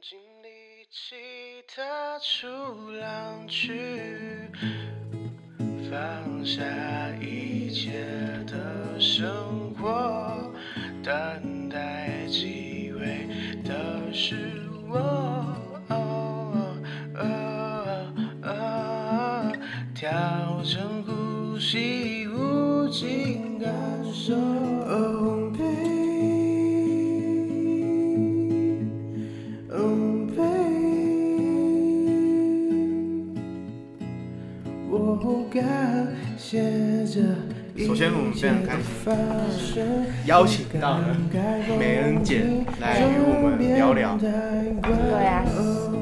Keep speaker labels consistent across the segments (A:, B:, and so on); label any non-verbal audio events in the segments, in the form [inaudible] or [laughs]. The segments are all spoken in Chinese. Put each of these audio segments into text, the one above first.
A: 尽力气踏出浪去，放下一切的生活，等待机会的是我。调整呼吸，无尽感受。
B: 首先，我们非常开心邀请到了美恩姐来与我们聊聊。
C: 对啊，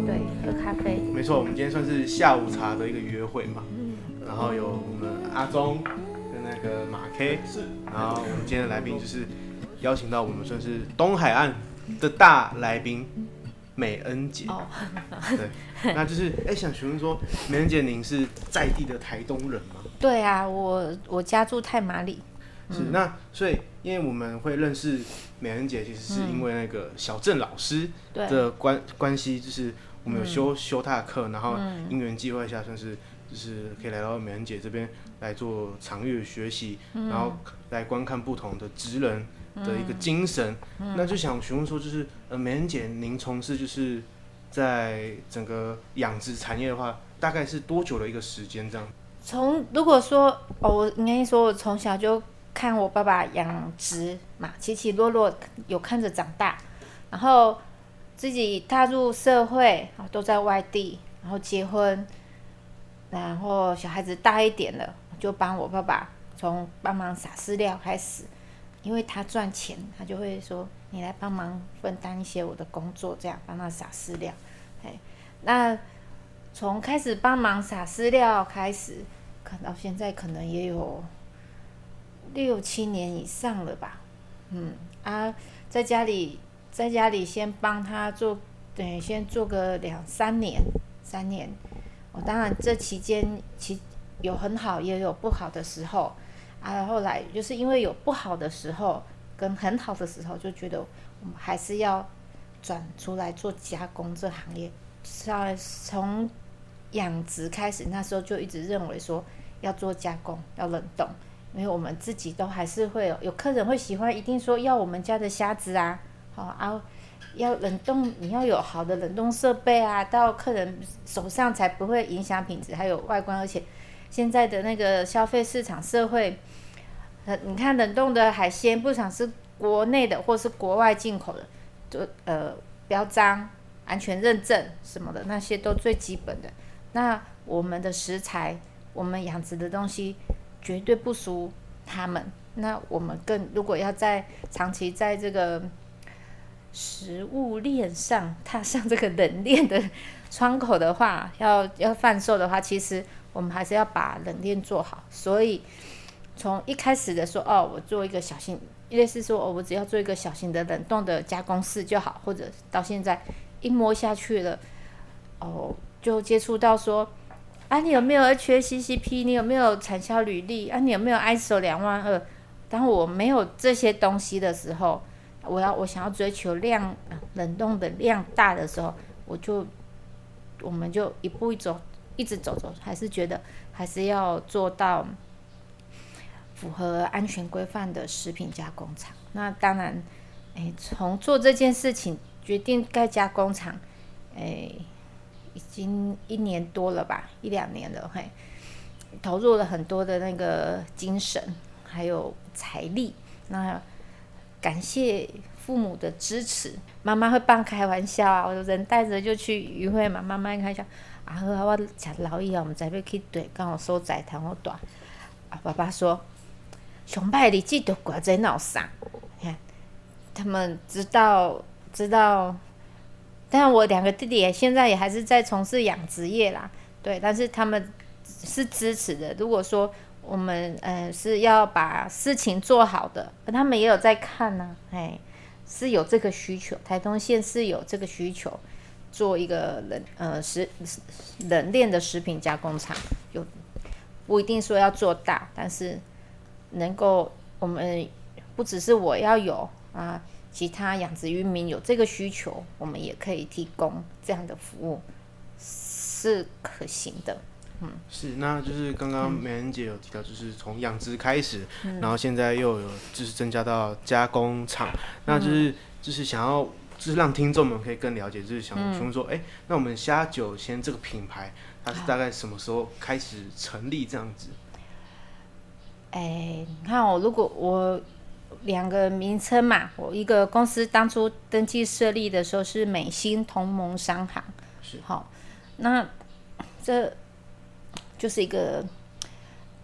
C: 对，喝咖啡。
B: 没错，我们今天算是下午茶的一个约会嘛。然后有我们阿忠跟那个马 K，是。然后我们今天的来宾就是邀请到我们算是东海岸的大来宾。美恩姐，oh. 对，[laughs] 那就是哎、欸，想询问说，美恩姐，您是在地的台东人吗？
C: 对啊，我我家住太麻里。
B: 是，嗯、那所以，因为我们会认识美恩姐，其实是因为那个小郑老师的关、嗯、关系，就是我们有修、嗯、修他的课，然后因缘际会下，算是就是可以来到美人姐这边来做长月学习，嗯、然后来观看不同的职人。的一个精神，那就想询问说，就是呃，美人姐，您从事就是在整个养殖产业的话，大概是多久的一个时间？这样？
C: 从如果说哦，我应该说，我从小就看我爸爸养殖嘛，起起落落有看着长大，然后自己踏入社会啊，都在外地，然后结婚，然后小孩子大一点了，就帮我爸爸从帮忙撒饲料开始。因为他赚钱，他就会说：“你来帮忙分担一些我的工作，这样帮他撒饲料。”哎，那从开始帮忙撒饲料开始，看到现在可能也有六七年以上了吧。嗯啊，在家里在家里先帮他做，等于，先做个两三年，三年。我当然这期间其有很好，也有不好的时候。啊，后来就是因为有不好的时候跟很好的时候，就觉得我们还是要转出来做加工这行业。在从养殖开始，那时候就一直认为说要做加工，要冷冻，因为我们自己都还是会有有客人会喜欢，一定说要我们家的虾子啊，好啊，要冷冻，你要有好的冷冻设备啊，到客人手上才不会影响品质，还有外观，而且现在的那个消费市场社会。呃你看冷冻的海鲜，不管是国内的或是国外进口的，就呃标章、安全认证什么的，那些都最基本的。那我们的食材，我们养殖的东西绝对不输他们。那我们更如果要在长期在这个食物链上踏上这个冷链的窗口的话，要要贩售的话，其实我们还是要把冷链做好。所以。从一开始的说哦，我做一个小型，类似说哦，我只要做一个小型的冷冻的加工室就好，或者到现在一摸下去了，哦，就接触到说，啊，你有没有 HACCP？你有没有产销履历？啊，你有没有 ISO 两万二？当我没有这些东西的时候，我要我想要追求量冷冻的量大的时候，我就我们就一步一走，一直走走，还是觉得还是要做到。符合安全规范的食品加工厂，那当然，诶，从做这件事情决定盖加工厂，诶，已经一年多了吧，一两年了，嘿，投入了很多的那个精神，还有财力。那感谢父母的支持，妈妈会半开玩笑啊，我就人带着就去渔会嘛，妈妈开玩笑，啊，好啊，我吃老一啊，我们再要去对，刚好收窄谈我短，啊，爸爸说。熊派你记得挂在脑上，你看，他们知道知道，但我两个弟弟现在也还是在从事养殖业啦，对，但是他们是支持的。如果说我们呃是要把事情做好的，他们也有在看呢、啊，哎，是有这个需求，台东县是有这个需求，做一个冷呃食冷链的食品加工厂，有不一定说要做大，但是。能够，我们不只是我要有啊，其他养殖渔民有这个需求，我们也可以提供这样的服务，是可行的。嗯，
B: 是，那就是刚刚美人姐有提到，就是从养殖开始，嗯，然后现在又有就是增加到加工厂，嗯，那就是就是想要就是让听众们可以更了解，就是想询问说，哎，嗯，那我们虾九鲜这个品牌，它是大概什么时候开始成立这样子？
C: 哎，你看我如果我两个名称嘛，我一个公司当初登记设立的时候是美新同盟商行，
B: 是。
C: 好，那这。就是一个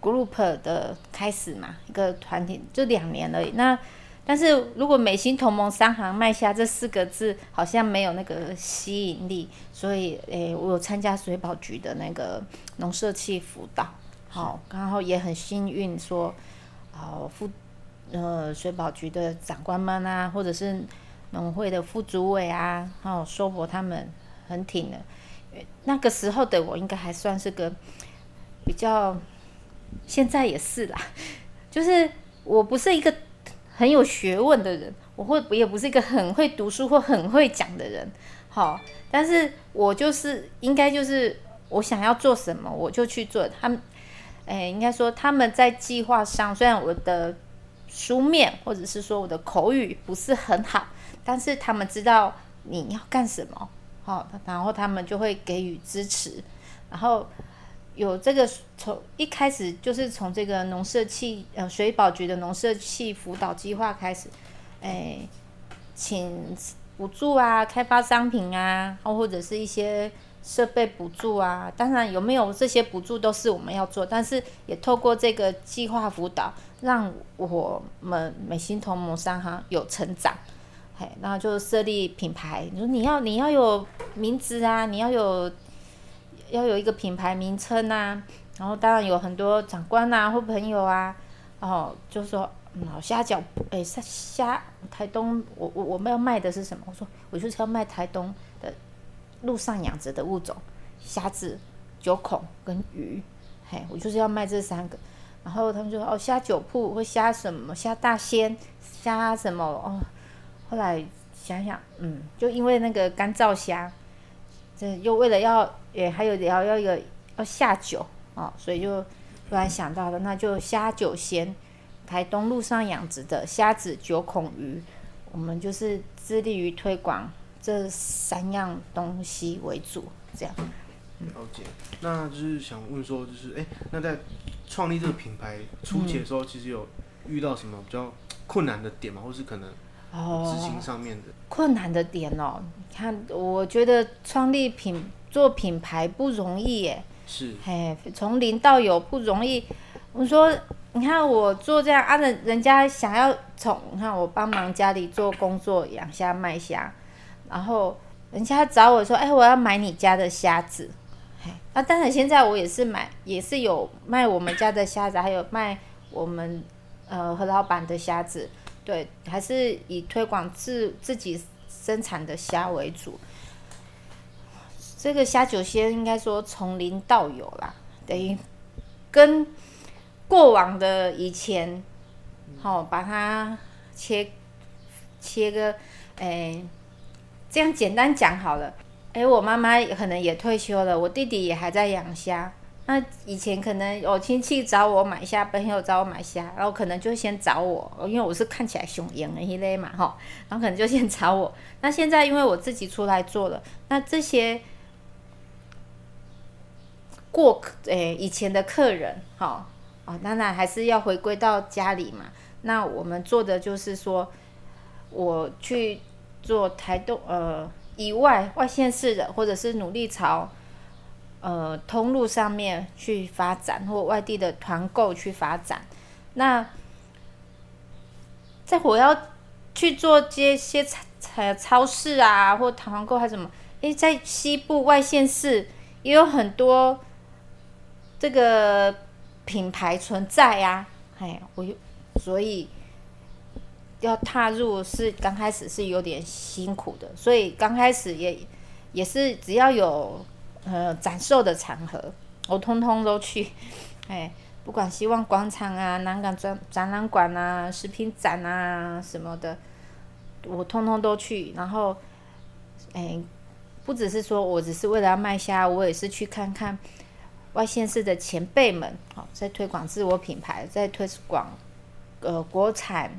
C: group 的开始嘛，一个团体，就两年而已。那但是如果美新同盟商行卖下这四个字好像没有那个吸引力，所以诶，我有参加水保局的那个农社企辅导，好，然后也很幸运说，哦，副呃水保局的长官们啊，或者是农会的副主委啊，还有收博他们很挺的。那个时候的我应该还算是个。比较，现在也是啦，[laughs] 就是我不是一个很有学问的人，我会也不是一个很会读书或很会讲的人，好，但是我就是应该就是我想要做什么我就去做。他们，哎，应该说他们在计划上，虽然我的书面或者是说我的口语不是很好，但是他们知道你要干什么，好，然后他们就会给予支持，然后。有这个从一开始就是从这个农社器呃水保局的农社器辅导计划开始，哎，请补助啊，开发商品啊，或者是一些设备补助啊。当然有没有这些补助都是我们要做，但是也透过这个计划辅导，让我们美心同盟商行有成长。嘿，然后就设立品牌，你说你要你要有名字啊，你要有。要有一个品牌名称啊，然后当然有很多长官啊或朋友啊，然后就说，嗯，虾饺，哎，虾虾，台东，我我我们要卖的是什么？我说我就是要卖台东的陆上养殖的物种，虾子、九孔跟鱼，嘿，我就是要卖这三个。然后他们就说，哦，虾酒铺或虾什么，虾大仙，虾什么哦。后来想想，嗯，就因为那个干燥虾，这又为了要。也还有要要一个要下酒啊、哦，所以就突然想到了，那就虾酒鲜，台东路上养殖的虾子、九孔鱼，我们就是致力于推广这三样东西为主，这样。
B: 了解，那就是想问说，就是哎，那在创立这个品牌初期的时候，其实有遇到什么比较困难的点吗？或是可能执行上面的、哦、
C: 困难的点哦？你看，我觉得创立品。做品牌不容易耶，
B: 是，
C: 嘿，从零到有不容易。我说，你看我做这样啊，人人家想要从，你看我帮忙家里做工作，养虾卖虾，然后人家找我说，哎，我要买你家的虾子，嘿，啊，当然现在我也是买，也是有卖我们家的虾子，还有卖我们呃何老板的虾子，对，还是以推广自自己生产的虾为主。这个虾酒仙应该说从零到有啦，等于跟过往的以前，好、把它切切个，哎，这样简单讲好了。哎，我妈妈可能也退休了，我弟弟也还在养虾。那以前可能有亲戚找我买虾，朋友找我买虾，然后可能就先找我，因为我是看起来雄赢的一类嘛，哈，然后可能就先找我。那现在因为我自己出来做了，那这些。过客诶，以前的客人，好啊，当然还是要回归到家里嘛。那我们做的就是说，我去做台东呃以外外县市的，或者是努力朝呃通路上面去发展，或外地的团购去发展。那在我要去做这些超超市啊，或团购还是什么？诶，在西部外县市也有很多。这个品牌存在呀，哎，我所以要踏入是刚开始是有点辛苦的，所以刚开始也也是只要有呃展售的场合，我通通都去，[laughs] 哎，不管希望广场啊、南港展展览馆啊、食品展啊什么的，我通通都去，然后，哎，不只是说我只是为了要卖虾，我也是去看看外县市的前辈们，好，在推广自我品牌，在推广呃国产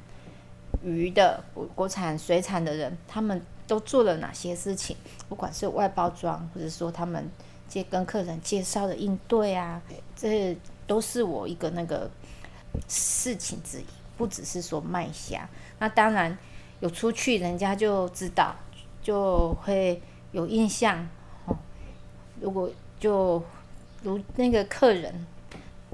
C: 鱼的国国产水产的人，他们都做了哪些事情？不管是外包装，或者说他们接跟客人介绍的应对啊，这都是我一个那个事情之一。不只是说卖虾，那当然有出去，人家就知道，就会有印象。哦，如果就如那个客人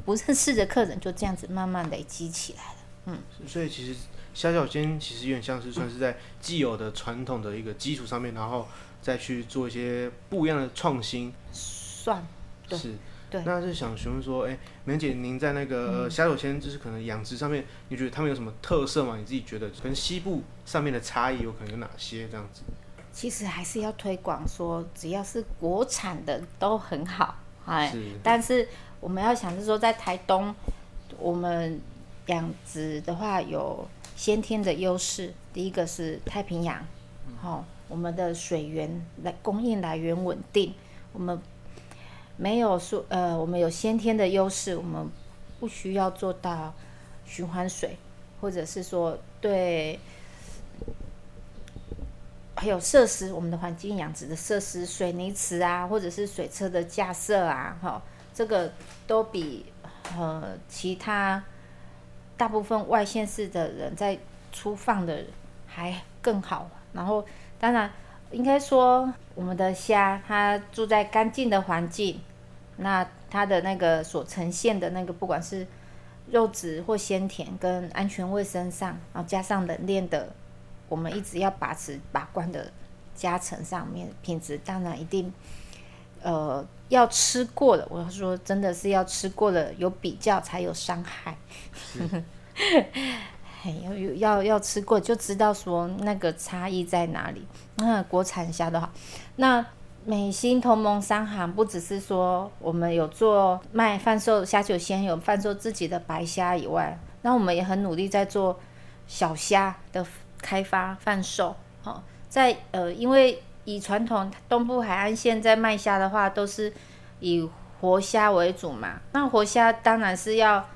C: 不认识的客人，就这样子慢慢累积起来了。嗯，
B: 所以其实虾饺煎其实有点像是算是在既有的传统的一个基础上面，然后再去做一些不一样的创新。
C: 算，对。是。对
B: 那是想询问说，哎、欸，美伶姐，您在那个虾饺煎，就是可能养殖上面，你觉得他们有什么特色吗？你自己觉得跟西部上面的差异有可能有哪些？这样子，
C: 其实还是要推广说，只要是国产的都很好，哎，但是我们要想是说，在台东，我们养殖的话有先天的优势，第一个是太平洋，好、嗯，我们的水源来供应来源稳定，我们。没有说，呃，我们有先天的优势，我们不需要做到循环水，或者是说对，还有设施，我们的环境养殖的设施，水泥池啊，或者是水车的架设啊，哈，这个都比呃其他大部分外县市的人在出放的还更好。然后，当然应该说，我们的虾它住在干净的环境。那它的那个所呈现的那个，不管是肉质或鲜甜，跟安全卫生上，然后加上冷链的，我们一直要把持把关的加成上面，品质当然一定，呃，要吃过了。我要说，真的是要吃过了，有比较才有伤害。[laughs] 要有要要吃过就知道说那个差异在哪里。那国产虾的话，那。美心同盟商行不只是说我们有做卖贩售虾酒鲜，有贩售自己的白虾以外，那我们也很努力在做小虾的开发贩售。哦，在呃，因为以传统东部海岸线在卖虾的话，都是以活虾为主嘛。那活虾当然是要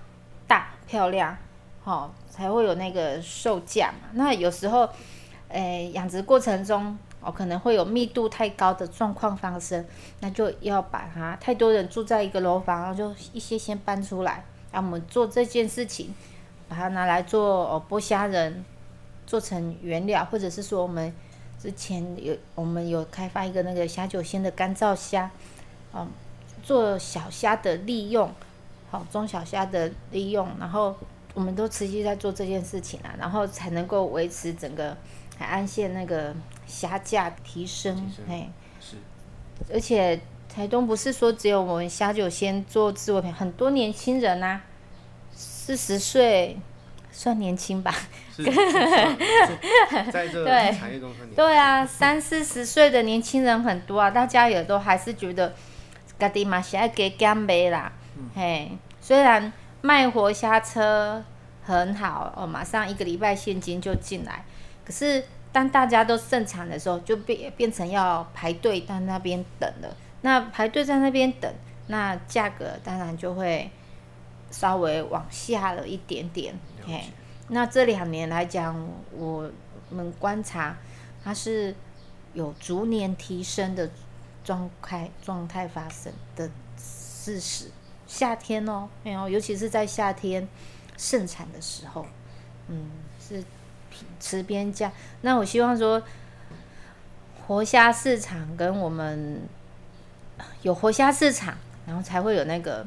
C: 大漂亮，哦，才会有那个售价嘛。那有时候，诶、养殖过程中。哦，可能会有密度太高的状况发生，那就要把它太多人住在一个楼房，然后就一些先搬出来，让我们做这件事情，把它拿来做哦剥虾仁，做成原料，或者是说我们之前有我们有开发一个那个虾酒鲜的干燥虾，嗯，做小虾的利用，好中小虾的利用，然后我们都持续在做这件事情啊，然后才能够维持整个海岸线那个。虾价提升，哎，是，而且台东不是说只有我们虾酒鲜做自我品，很多年轻人呐、啊，四十岁算年轻吧？是，
B: 在这产业中算。
C: 对啊，三四十岁的年轻人很多啊，大家也都还是觉得，家己嘛是爱加减卖啦，嗯、嘿，虽然卖活虾车很好哦，马上一个礼拜现金就进来，可是。当大家都盛产的时候，就变变成要排队在那边等了。那排队在那边等，那价格当然就会稍微往下了一点点。嘿，那这两年来讲，我们观察它是有逐年提升的状态状态发生的事实。夏天哦，没有，尤其是在夏天盛产的时候，嗯，是。池边价，那我希望说，活虾市场跟我们有活虾市场，然后才会有那个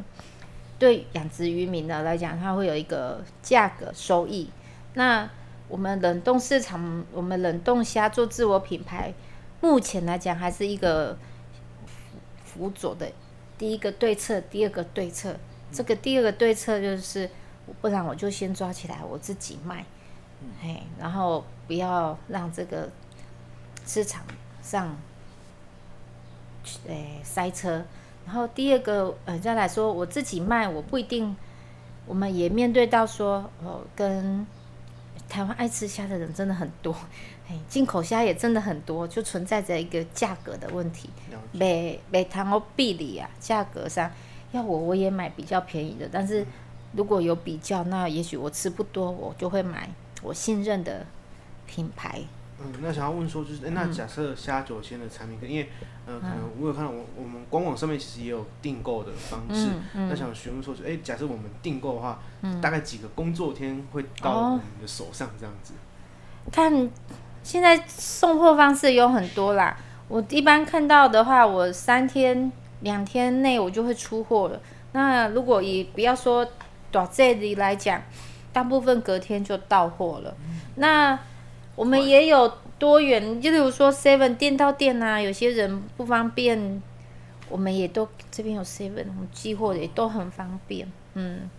C: 对养殖渔民的来讲，它会有一个价格收益。那我们冷冻市场，我们冷冻虾做自我品牌，目前来讲还是一个辅佐的第一个对策，第二个对策，这个第二个对策就是，不然我就先抓起来我自己卖。嘿，然后不要让这个市场上，诶塞车。然后第二个，呃，再来说我自己卖，我不一定。我们也面对到说，哦，跟台湾爱吃虾的人真的很多，[laughs] 哎，进口虾也真的很多，就存在着一个价格的问题。每每塘哦，比例啊，价格上要我我也买比较便宜的，但是如果有比较，那也许我吃不多，我就会买我信任的品牌。
B: 嗯，那想要问说，就是，欸、那假设虾酒鲜的产品，因为，呃，可能我有看到我我们官网上面其实也有订购的方式，那想询问说，哎、欸，假设我们订购的话，嗯、大概几个工作天会到我们的手上这样子？
C: 哦、看，现在送货方式有很多啦，我一般看到的话，我三天两天内我就会出货了。那如果以不要说短这里来讲，大部分隔天就到货了。嗯、那我们也有多元，就例如说 Seven 店到店啊，有些人不方便，我们也都这边有 Seven，我们寄货也都很方便。嗯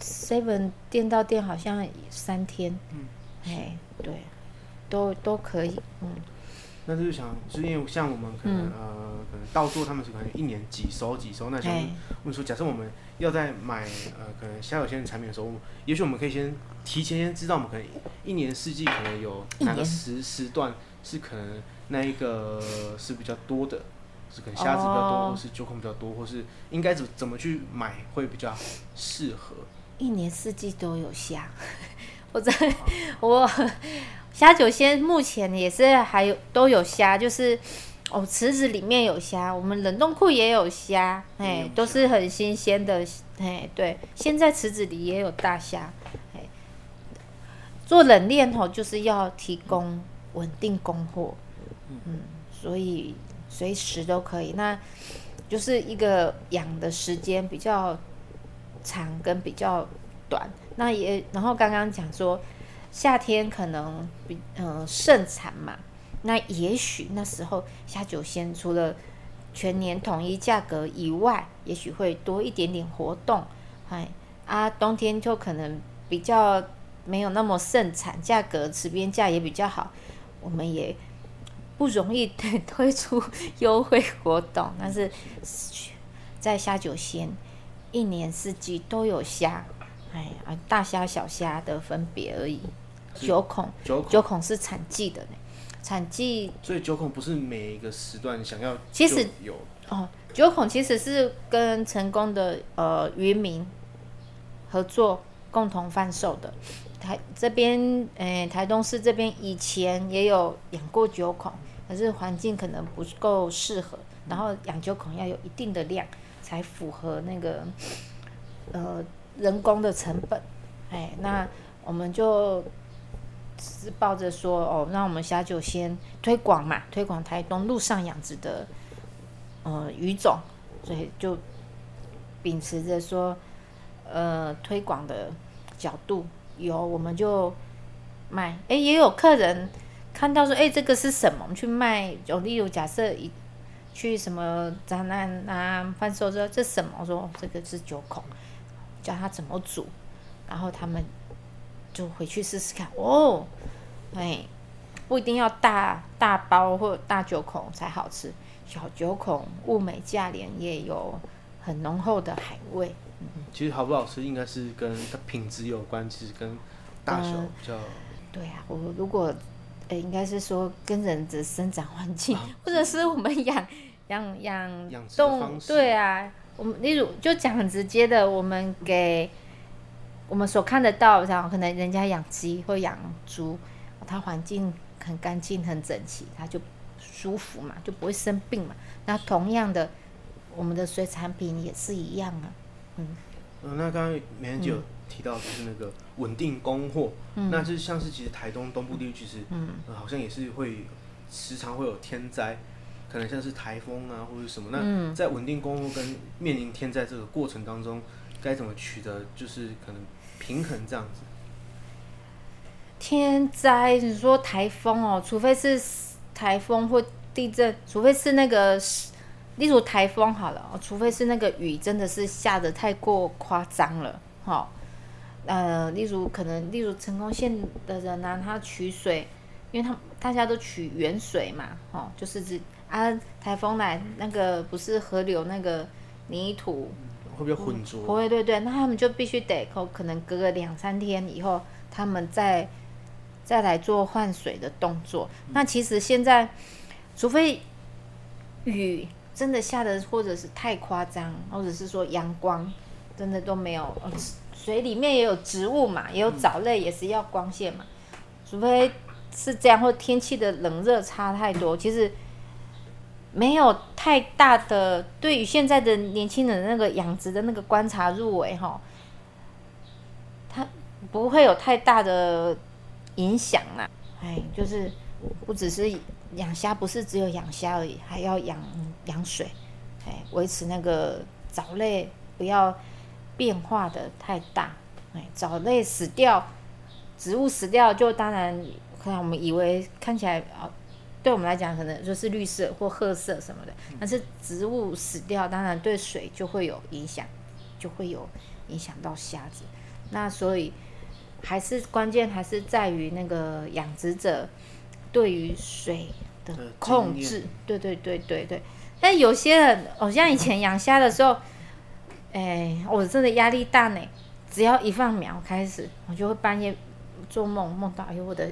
C: ，Seven 店到店好像三天，嗯，哎，对，都都可以，嗯。
B: 那就是想，就是因为像我们可能、嗯、呃，可能到做他们是可能一年几收几收，那想问说，假设我们要在买呃，可能虾有些产品的时候，也许我们可以先提前先知道，我们可能一年四季可能有哪个时时段是可能那一个是比较多的，是可能虾子比较多，哦、或是酒孔比较多，或是应该怎怎么去买会比较适合？
C: 一年四季都有虾，[laughs] 我在我。虾酒鲜目前也是还有都有虾，就是哦池子里面有虾，我们冷冻库也有虾，哎，都是很新鲜的，哎，对，现在池子里也有大虾，哎，做冷链吼就是要提供稳定供货，嗯，所以随时都可以，那就是一个养的时间比较长跟比较短，那也然后刚刚讲说。夏天可能比呃盛产嘛，那也许那时候虾酒鲜除了全年统一价格以外，也许会多一点点活动，哎啊，冬天就可能比较没有那么盛产，价格池边价也比较好，我们也不容易推出优惠活动，但是在虾酒鲜一年四季都有虾，哎啊，大虾小虾的分别而已。九孔，九孔，九孔是产季的呢，产季。
B: 所以九孔不是每一个时段想要
C: 其实有哦，九孔其实是跟成功的呃渔民合作共同贩售的。台这边，呃、欸，台东市这边以前也有养过九孔，可是环境可能不够适合，然后养九孔要有一定的量，才符合那个呃人工的成本。哎，那我们就。是抱着说哦，让我们虾酒先推广嘛，推广台东陆上养殖的呃鱼种，所以就秉持着说呃推广的角度，有我们就卖。哎，也有客人看到说，哎，这个是什么？我们去卖。就例如假设一去什么展览啊贩售说这什么？我说这个是九孔，教他怎么煮，然后他们。就回去试试看哦，哎，不一定要大大包或者大九孔才好吃，小九孔物美价廉，也有很浓厚的海味。嗯，
B: 其实好不好吃应该是跟它品质有关，其实跟大小比较。
C: 对啊，我如果哎，应该是说跟人的生长环境，[laughs] 或者是我们养养养动物，对啊，我们例如就讲很直接的，我们给。我们所看得到，然后可能人家养鸡或养猪，它环境很干净、很整齐，它就舒服嘛，就不会生病嘛。那同样的，我们的水产品也是一样啊。嗯。
B: 嗯，那刚刚美人姐有提到就是那个稳定供货，嗯、那就是像是其实台东东部地区其实嗯、呃，好像也是会时常会有天灾，可能像是台风啊或者什么。那在稳定供货跟面临天灾这个过程当中。该怎么取得就是可能平衡这样子？
C: 天灾，你说台风哦，除非是台风或地震，除非是那个，例如台风好了，除非是那个雨真的是下的太过夸张了，哈，呃，例如可能，例如成功县的人呢、他取水，因为他大家都取原水嘛，哈，就是指啊，台风来那个不是河流那个泥土。
B: 会不会混浊？
C: 不会，对对，那他们就必须得可可能隔个两三天以后，他们再再来做换水的动作。那其实现在，除非雨真的下的或者是太夸张，或者是说阳光真的都没有，水里面也有植物嘛，也有藻类，也是要光线嘛。除非是这样，或天气的冷热差太多，其实。没有太大的，对于现在的年轻人那个养殖的那个观察入围哈，它不会有太大的影响啦。哎，就是不只是养虾，不是只有养虾而已，还要养养水，哎，维持那个藻类不要变化的太大。哎，藻类死掉，植物死掉，就当然可能我们以为看起来啊。对我们来讲，可能就是绿色或褐色什么的，但是植物死掉，当然对水就会有影响，就会有影响到虾子。那所以还是关键还是在于那个养殖者对于水的控制。对对对对对。但有些人，哦，像以前养虾的时候，哎，我真的压力大呢。只要一放苗开始，我就会半夜做梦，梦到哎呦我的。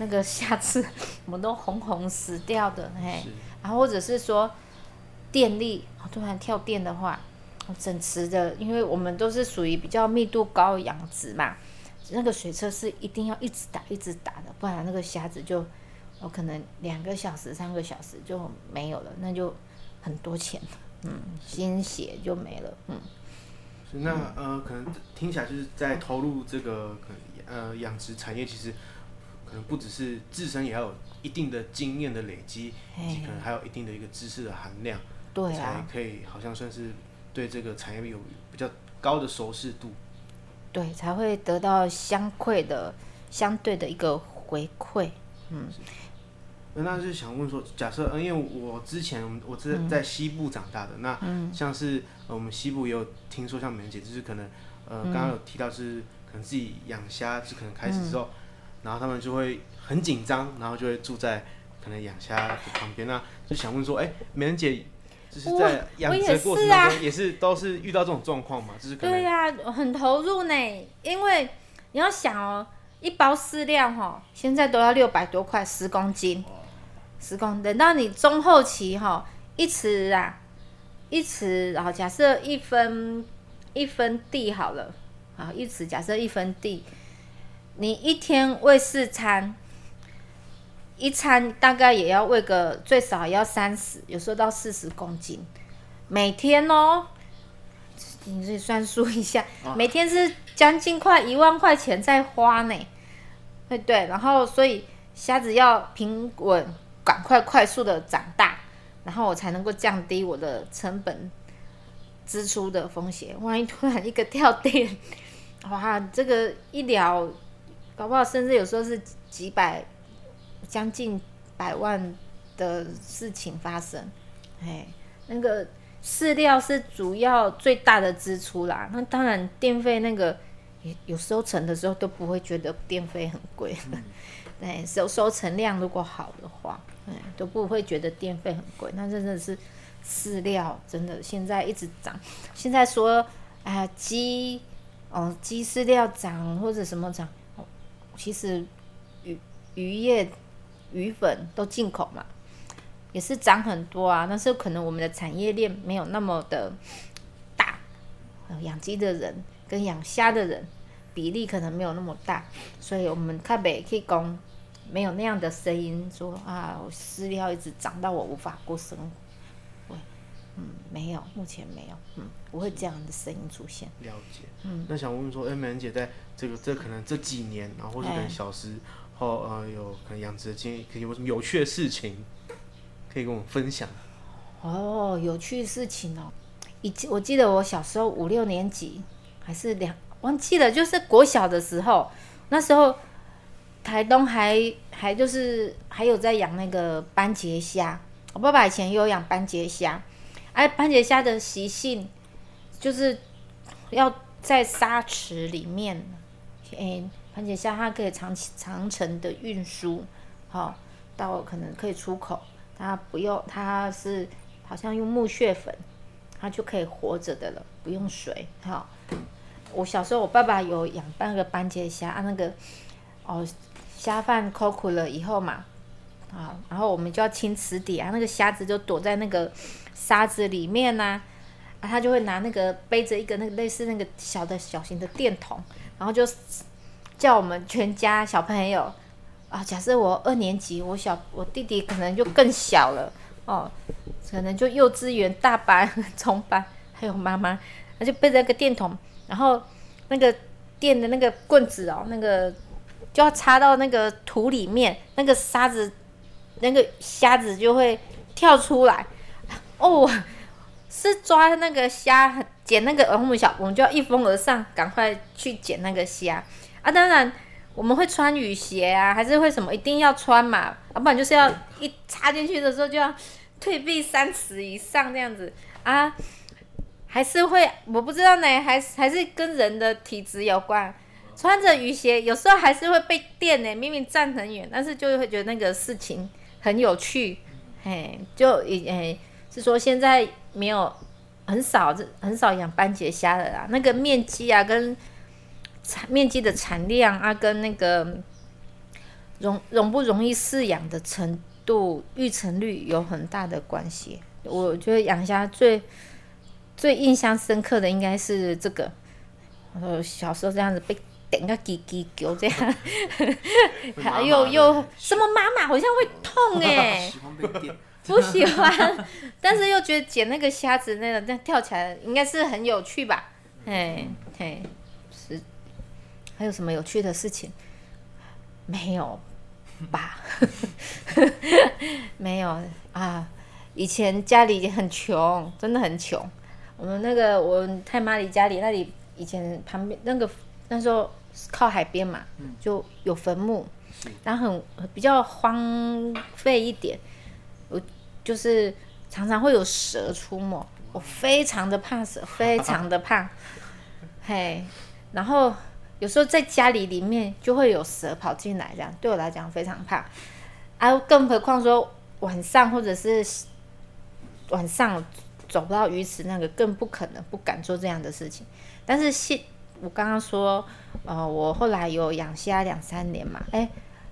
C: 那个下次 [laughs] 我们都红红死掉的嘿，然后或者是说电力突然跳电的话，整池的，因为我们都是属于比较密度高的养殖嘛，那个水车是一定要一直打一直打的，不然那个虾子就有可能两个小时三个小时就没有了，那就很多钱，嗯，心血就没了，嗯。
B: 那呃，可能听起来就是在投入这个呃养殖产业，其实。可能不只是自身，也要有一定的经验的累积，以及可能还有一定的一个知识的含量，
C: 对
B: 才可以好像算是对这个产业有比较高的熟识度，
C: 对，才会得到相馈的相对的一个回馈。嗯，
B: 那就想问说，假设，嗯因为我之前我是在西部长大的，嗯、那像是我们西部也有听说，像美人姐就是可能呃刚刚有提到是可能自己养虾，是可能开始之后。嗯然后他们就会很紧张，然后就会住在可能养虾的旁边。那就想问说，哎，美人姐，就是在养殖的过程当中，也是都是遇到这种状况嘛？就是
C: 对呀，很投入呢。因为你要想哦，一包饲料哈，现在都要六百多块，十公斤，十公。等到你中后期哈，一池啊，一池，然后假设一分一分地好了，好一池，假设一分地。你一天喂四餐，一餐大概也要喂个最少也要三十，有时候到四十公斤，每天哦，你自己算数一下，每天是将近快一万块钱在花呢，对对，然后所以虾子要平稳，赶快快速的长大，然后我才能够降低我的成本支出的风险，万一突然一个跳电，哇，这个医疗。搞不好甚至有时候是几百、将近百万的事情发生，哎，那个饲料是主要最大的支出啦。那当然电费那个有有收成的时候都不会觉得电费很贵，嗯、[laughs] 对，收收成量如果好的话，哎，都不会觉得电费很贵。那真的是饲料真的现在一直涨，现在说啊鸡哦鸡饲料涨或者什么涨。其实鱼鱼叶、鱼粉都进口嘛，也是涨很多啊。但是可能我们的产业链没有那么的大，养鸡的人跟养虾的人比例可能没有那么大，所以我们台北可以讲没有那样的声音说啊，我饲料一直涨到我无法过生活。嗯，没有，目前没有，嗯，不会这样的声音出现。
B: 了解，嗯，那想问说，哎、欸，美人姐在这个这可能这几年，然后或者可能小时候，呃，有可能养殖的经验，可以有什么有趣的事情可以跟我们分享？
C: 哦，有趣的事情哦，以我记得我小时候五六年级还是两忘记了，就是国小的时候，那时候台东还还就是还有在养那个斑节虾，我爸爸以前也有养斑节虾。哎，斑节虾的习性就是要在沙池里面。哎，斑节虾它可以长期长程的运输，好到可能可以出口。它不用，它是好像用木屑粉，它就可以活着的了，不用水。好，我小时候我爸爸有养半个斑节虾啊，那个哦虾饭抠苦了以后嘛，啊，然后我们就要清池底啊，那个虾子就躲在那个沙子里面呐、啊，他就会拿那个背着一个那个类似那个小的小型的电筒，然后就叫我们全家小朋友啊，假设我二年级，我小我弟弟可能就更小了哦，可能就幼稚园大班、中班，还有妈妈，他就背着一个电筒。然后那个电的那个棍子哦，那个就要插到那个土里面，那个沙子，那个虾子就会跳出来。哦，是抓那个虾，捡那个，然后我们小我们就要一蜂而上，赶快去捡那个虾啊！当然我们会穿雨鞋啊，还是会什么，一定要穿嘛，要不然就是要一插进去的时候就要退避三尺以上这样子啊。还是会，我不知道呢，还是还是跟人的体质有关。穿着雨鞋，有时候还是会被电呢。明明站很远，但是就会觉得那个事情很有趣。嘿，就也、欸、是说现在没有很少，很少养斑节虾的啦。那个面积啊，跟产面积的产量啊，跟那个容容不容易饲养的程度、育成率有很大的关系。我觉得养虾最。最印象深刻的应该是这个，我小时候这样子被电个叽叽叫这样，[laughs] 还有又什么妈妈好像会痛哎，[laughs] 不喜欢，但是又觉得捡那个虾子那个那跳起来应该是很有趣吧？嘿，嘿，是，还有什么有趣的事情？没有吧？[laughs] 没有啊，以前家里很穷，真的很穷。我们那个我太妈里家里那里以前旁边那个那时候靠海边嘛，就有坟墓，然后很比较荒废一点，我就是常常会有蛇出没，我非常的怕蛇，[laughs] 非常的怕，嘿，然后有时候在家里里面就会有蛇跑进来，这样对我来讲非常怕，啊，更何况说晚上或者是晚上。走不到鱼池，那个更不可能，不敢做这样的事情。但是现我刚刚说，呃，我后来有养虾两三年嘛，哎，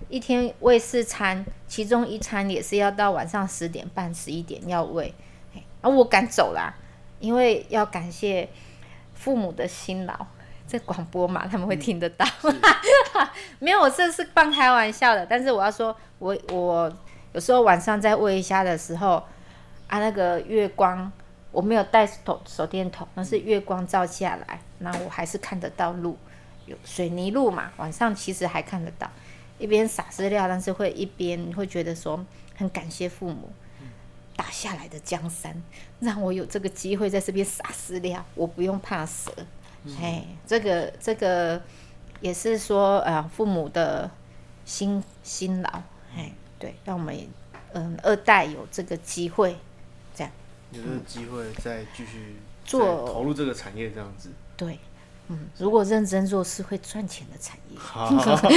C: 一天喂四餐，其中一餐也是要到晚上十点半、十一点要喂，哎，而我赶走啦，因为要感谢父母的辛劳。在广播嘛，他们会听得到。嗯、[laughs] 没有，我这是半开玩笑的。但是我要说，我我有时候晚上在喂虾的时候，啊，那个月光。我没有带手手电筒，那是月光照下来，那我还是看得到路，有水泥路嘛。晚上其实还看得到，一边撒饲料，但是会一边会觉得说很感谢父母打下来的江山，让我有这个机会在这边撒饲料，我不用怕蛇。哎、嗯，这个这个也是说呃父母的辛辛劳，哎，对，让我们嗯二代有这个机会。
B: 这样有这个机会再继续做投入这个产业，这样子。
C: 对，嗯，如果认真做是会赚钱的产业。好好好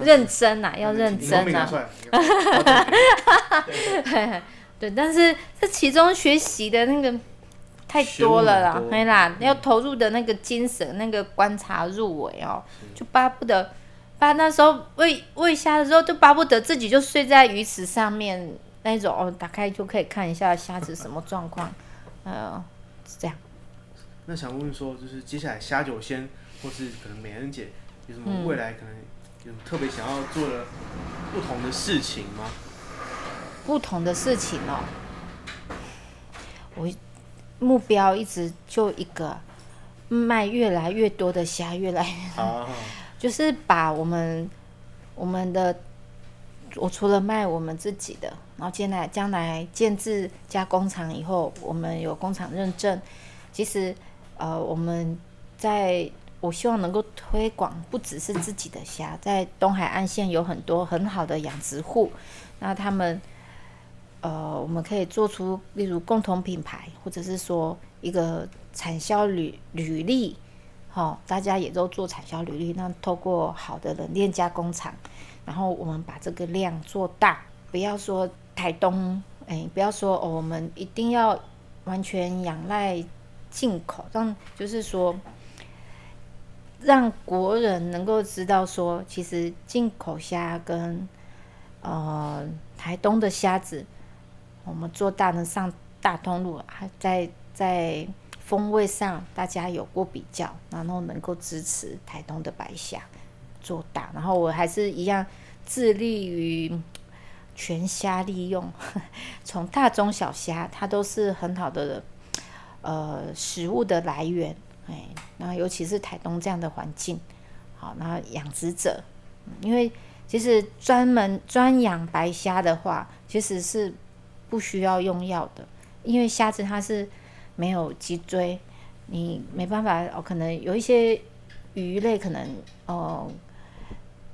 C: 认真呐、啊，要认真啊。[laughs] 对，但是这其中学习的那个太多了啦，对啦，要投入的那个精神、那个观察入微哦，就巴不得，巴那时候喂喂虾的时候，就巴不得自己就睡在鱼池上面。那种哦，打开就可以看一下虾子什么状况，呃，是这样。
B: 那想问说，就是接下来虾酒仙或是可能美恩姐有什么未来可能有特别想要做的不同的事情吗？
C: 不同的事情哦，我目标一直就一个，卖越来越多的虾，越来越好，就是把我们我们的。我除了卖我们自己的，然后将来将来建制加工厂以后，我们有工厂认证。其实，呃，我们在我希望能够推广，不只是自己的虾，在东海岸线有很多很好的养殖户，那他们，呃，我们可以做出例如共同品牌，或者是说一个产销履履历，好、大家也都做产销履历，那透过好的冷链加工厂。然后我们把这个量做大，不要说台东，哎，不要说哦，我们一定要完全仰赖进口，让就是说，让国人能够知道说，其实进口虾跟呃台东的虾子，我们做大能上大通路，还在在风味上大家有过比较，然后能够支持台东的白虾做大，然后我还是一样致力于全虾利用，[laughs] 从大中小虾它都是很好的呃食物的来源。哎，那尤其是台东这样的环境，好，那养殖者，因为其实专门专养白虾的话，其实是不需要用药的，因为虾子它是没有脊椎，你没办法哦，可能有一些鱼类可能哦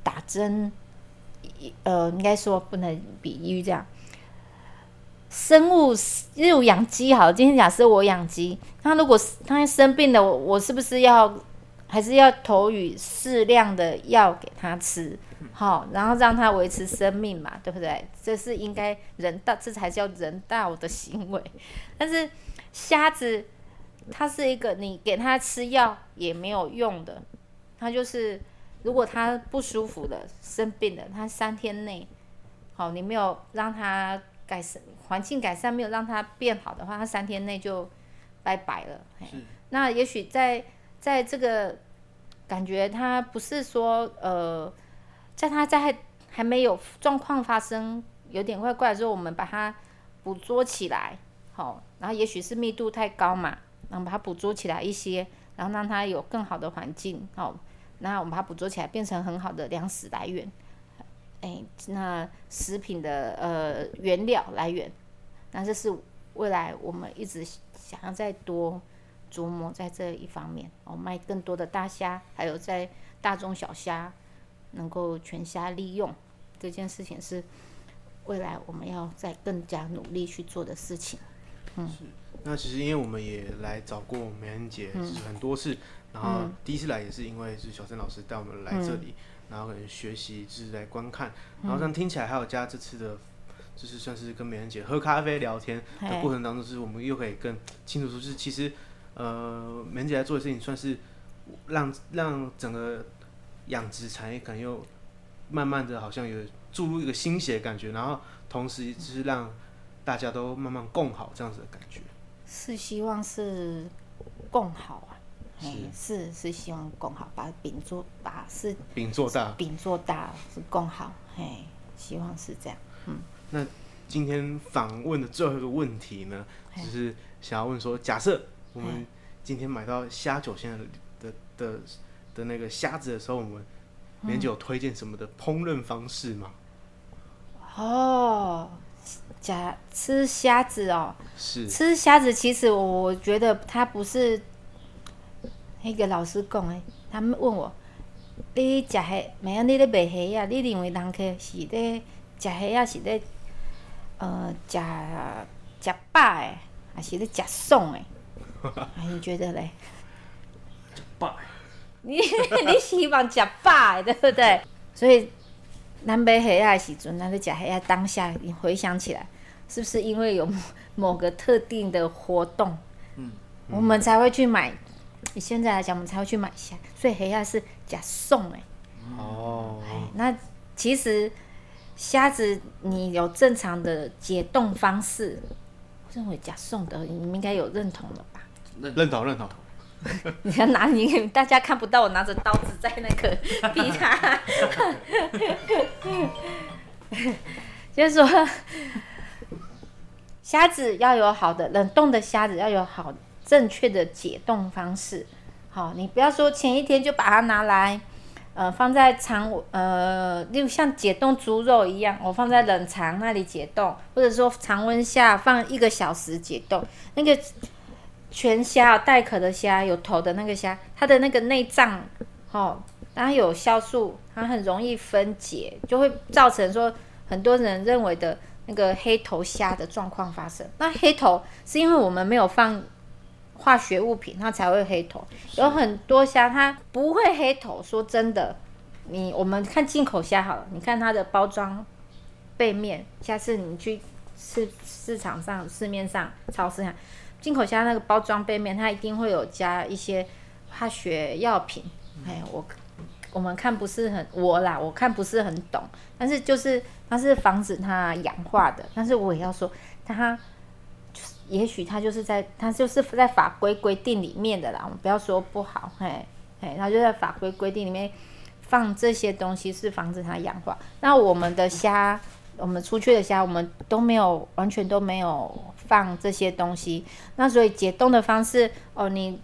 C: 打针，呃，应该说不能比喻这样。生物，例如养鸡好，今天假设我养鸡，那如果它生病了，我我是不是要还是要投予适量的药给它吃，好，然后让它维持生命嘛，对不对？这是应该人道，这才叫人道的行为。[laughs] 但是瞎子，它是一个你给它吃药也没有用的，它就是如果它不舒服了、生病了，它三天内，好，你没有让它。改善环境改善没有让它变好的话，它三天内就拜拜了。是那也许在在这个感觉，它不是说呃，在它在还没有状况发生有点怪怪的时候，我们把它捕捉起来，好，然后也许是密度太高嘛，然后把它捕捉起来一些，然后让它有更好的环境，好，那我们把它捕捉起来，变成很好的粮食来源。哎，那食品的呃原料来源，那这是未来我们一直想要再多琢磨在这一方面哦，卖更多的大虾，还有在大中小虾能够全虾利用这件事情，是未来我们要再更加努力去做的事情。嗯，是。
B: 那其实因为我们也来找过梅恩姐很多次，嗯、然后第一次来也是因为是小郑老师带我们来这里。嗯然后可能学习，就是来观看，然后这样听起来还有加这次的，就是算是跟美人姐喝咖啡聊天的过程当中，就是我们又可以更清楚说，就是其实呃，美人姐在做的事情，算是让让整个养殖产业可能又慢慢的好像有注入一个新血的感觉，然后同时就是让大家都慢慢共好这样子的感觉，
C: 是希望是共好啊。是是希望共好，把饼做把是
B: 饼做大，
C: 饼做大是共好，嘿，希望是这样。嗯，
B: 那今天访问的最后一个问题呢，就是想要问说，假设我们今天买到虾酒现在的的的的那个虾子的时候，我们美人姐有推荐什么的烹饪方式吗？
C: 哦，假吃虾子哦，是吃虾子，其实我觉得它不是。那个老师讲的，他们问我，你食虾，没有你咧卖虾啊？你认为人客是咧食虾啊？是咧呃食食饱诶，还是咧食爽诶？啊，[laughs] 你觉得咧？
B: 食饱。[laughs]
C: 你你希望食饱，对不对？所以咱买虾啊时阵，咱咧食虾啊当下，你回想起来，是不是因为有某个特定的活动，嗯，我们才会去买？你现在来讲，我们才会去买虾，所以黑虾是假送哎。哦。哎那其实虾子你有正常的解冻方式，我认为假送的，你们应该有认同了吧？
B: 认同认同。[laughs]
C: 你要拿你，大家看不到我拿着刀子在那个 [laughs] 逼他。[laughs] 就是说，虾子要有好的冷冻的虾子要有好的。正确的解冻方式，好，你不要说前一天就把它拿来，呃，放在常呃，例如像解冻猪肉一样，我放在冷藏那里解冻，或者说常温下放一个小时解冻。那个全虾带壳的虾，有头的那个虾，它的那个内脏，哦，它有酵素，它很容易分解，就会造成说很多人认为的那个黑头虾的状况发生。那黑头是因为我们没有放。化学物品，它才会黑头。有很多虾，它不会黑头。说真的，你我们看进口虾好了，你看它的包装背面。下次你去市市场上、市面上、超市上，进口虾那个包装背面，它一定会有加一些化学药品，哎，我我们看不是很我啦，我看不是很懂，但是就是它是防止它氧化的，但是我也要说它。也许他就是在，他就是在法规规定里面的啦。我们不要说不好，嘿，嘿，他就在法规规定里面放这些东西，是防止它氧化。那我们的虾，我们出去的虾，我们都没有，完全都没有放这些东西。那所以解冻的方式，哦，你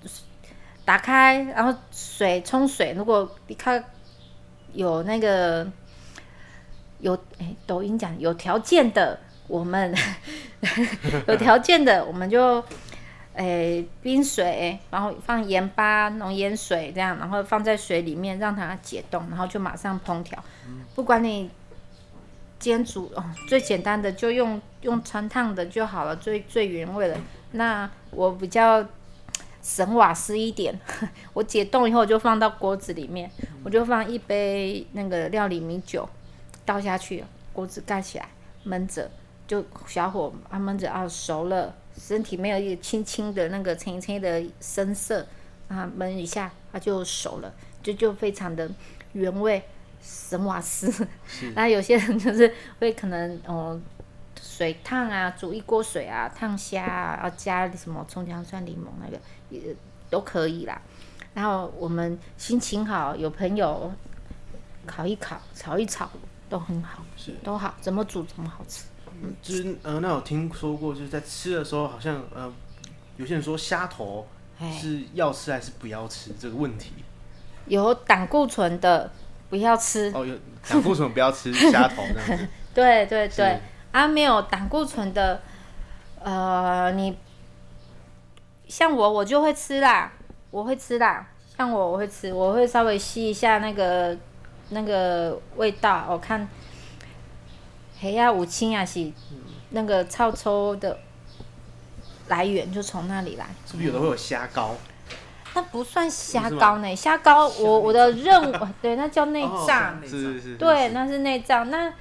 C: 打开，然后水冲水，如果你看有那个有，哎，抖音讲有条件的。我们有条件的，我们就诶、欸、冰水，然后放盐巴、浓盐水这样，然后放在水里面让它解冻，然后就马上烹调。不管你煎煮哦，最简单的就用用穿烫的就好了，最最原味的。那我比较省瓦斯一点，我解冻以后就放到锅子里面，我就放一杯那个料理米酒倒下去，锅子盖起来焖着。就小火慢慢的啊熟了，身体没有一个轻轻的那个青青的深色啊，焖一下它就熟了，就就非常的原味，神瓦斯。[laughs] 那有些人就是会可能哦、呃，水烫啊，煮一锅水啊，烫虾啊，要加什么葱姜蒜柠檬那个也都可以啦。然后我们心情好，有朋友烤一烤，炒一炒都很好，是都好，怎么煮怎么好吃。
B: 就是呃，那有听说过，就是在吃的时候，好像呃，有些人说虾头是要吃还是不要吃这个问题。
C: 有胆固醇的不要吃
B: 哦，有胆固醇不要吃 [laughs] 虾头这样子。
C: 对对对，啊，没有胆固醇的，呃，你像我，我就会吃啦，我会吃啦。像我，我会吃，我会稍微吸一下那个那个味道，我看。黑呀，五青啊，是那个臭臭的来源就从那里来。
B: 是不是有的会有虾膏？
C: 那不算虾膏呢，虾膏我我的认 [laughs] 对，那叫内脏。
B: 是是是。
C: 对，那是内脏。那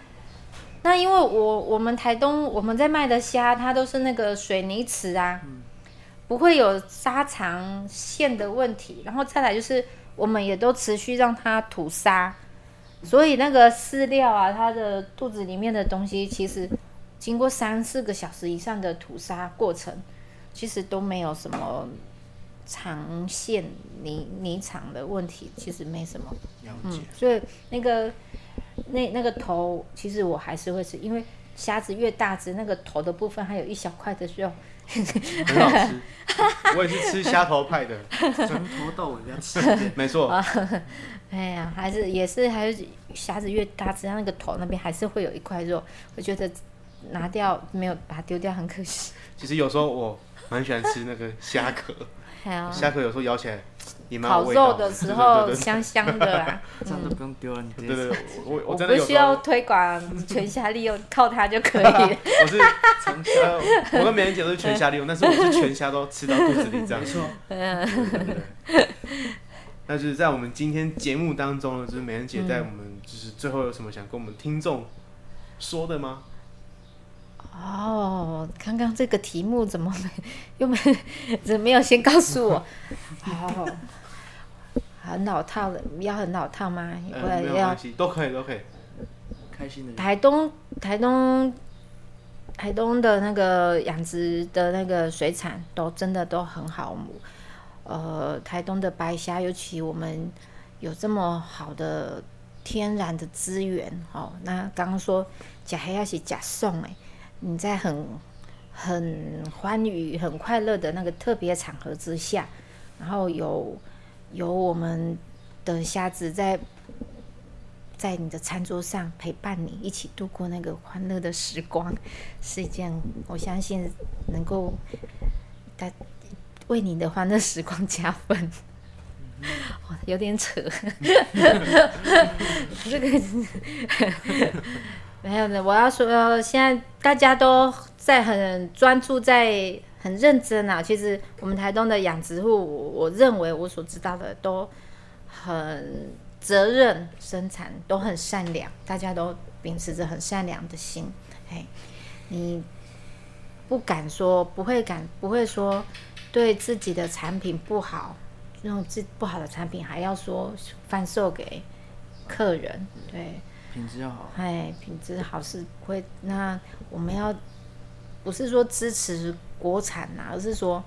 C: 那因为我我们台东我们在卖的虾，它都是那个水泥池啊，不会有沙肠线的问题。然后再来就是，我们也都持续让它吐沙。所以那个饲料啊，它的肚子里面的东西，其实经过三四个小时以上的屠杀过程，其实都没有什么肠线泥泥肠的问题，其实没什么。嗯，所以那个那那个头，其实我还是会吃，因为虾子越大只，那个头的部分还有一小块的肉，
B: 很好吃。[laughs] 我也是吃虾头派的，从头到尾这样吃，没错。[laughs]
C: 哎呀，还是也是，还是虾子越大，只要那个头那边还是会有一块肉，我觉得拿掉没有把它丢掉很可惜。
B: 其实有时候我蛮喜欢吃那个虾壳，虾壳有时候咬起来也蛮
C: 好味道。烤肉的时候香香的啊，[laughs]
D: 这样都不用丢了，你对对
B: 对，我我
C: 不需要推广全虾利用，靠它就可以。[laughs] 我
B: 是全虾，我跟美人姐都是全虾利用，但是我是全虾都吃到肚子里这样。[laughs] 没错。嗯。那就是在我们今天节目当中呢，就是美人姐在我们就是最后有什么想跟我们听众说的吗？
C: 哦，刚刚这个题目怎么没又没怎么没有先告诉我？哦，很老套的，要很老套吗？
B: 呃、没有关系，都可以都可以。
D: 开心的。
C: 台东台东台东的那个养殖的那个水产都真的都很好。呃，台东的白虾，尤其我们有这么好的天然的资源，哦，那刚刚说假黑要是假送哎，你在很很欢愉、很快乐的那个特别场合之下，然后有有我们的虾子在在你的餐桌上陪伴你，一起度过那个欢乐的时光，是一件我相信能够在。为你的欢乐时光加分，有点扯，[laughs] 这个 [laughs] 没有的。我要说，现在大家都在很专注，在很认真啊。其实我们台东的养殖户，我认为我所知道的都很责任生产，都很善良，大家都秉持着很善良的心。哎，你不敢说，不会敢，不会说。对自己的产品不好，那种质不好的产品还要说贩售给客人，对，
D: 品质要好，
C: 哎，品质好是不会。那我们要不是说支持国产呐、啊，而是说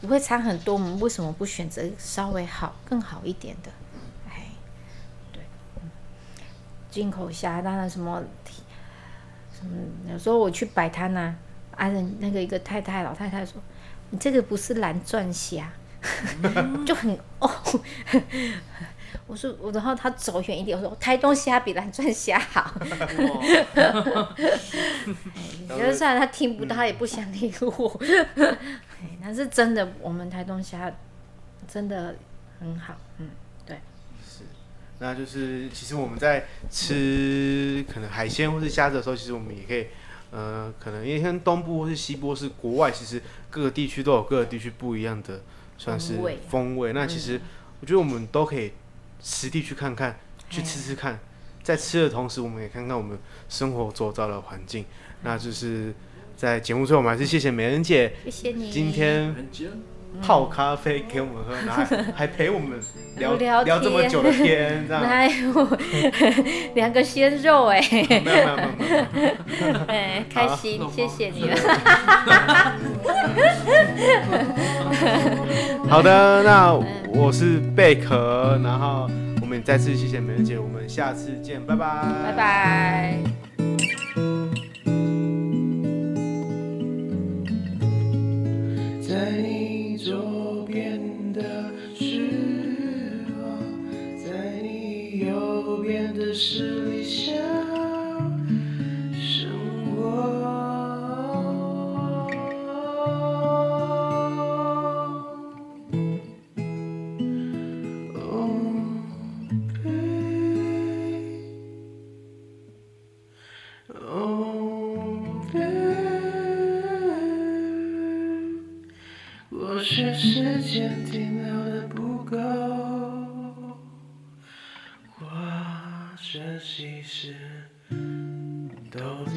C: 不会差很多。我们为什么不选择稍微好、更好一点的？哎，对，进口虾当然什么什么，有时候我去摆摊呐，啊，那个一个太太老太太说：“你这个不是蓝钻虾。[laughs] ”就很哦，[laughs] 我说我，然后他走远一点，我说台东虾比蓝钻虾好。[laughs] 就算他听不到，他也不想理我。但是真的，我们台东虾真的很好。嗯，对。
B: 是，那就是其实我们在吃可能海鲜或是虾子的时候，其实我们也可以，呃，可能因为像东部或是西部是国外，其实各个地区都有各个地区不一样的。算是风味，那其实我觉得我们都可以实地去看看，嗯、去吃吃看。在吃的同时，我们也看看我们生活周遭的环境。那就是在节目最后，我们还是谢谢美人姐，
C: 谢谢你
B: 今天泡咖啡给我们喝，然后还，[laughs] 还陪我们聊 [laughs] 聊，聊这么久的天，
C: 这样。[laughs] 两个鲜肉哎，
B: 没有没有没有没有，
C: 哎，开心，谢谢你。了。
B: 好的，那我是贝壳，然后我们再次谢谢美人姐，我们下次见，拜拜，
C: 拜拜。
A: 在你左边的失落，在你右边的是理想。都。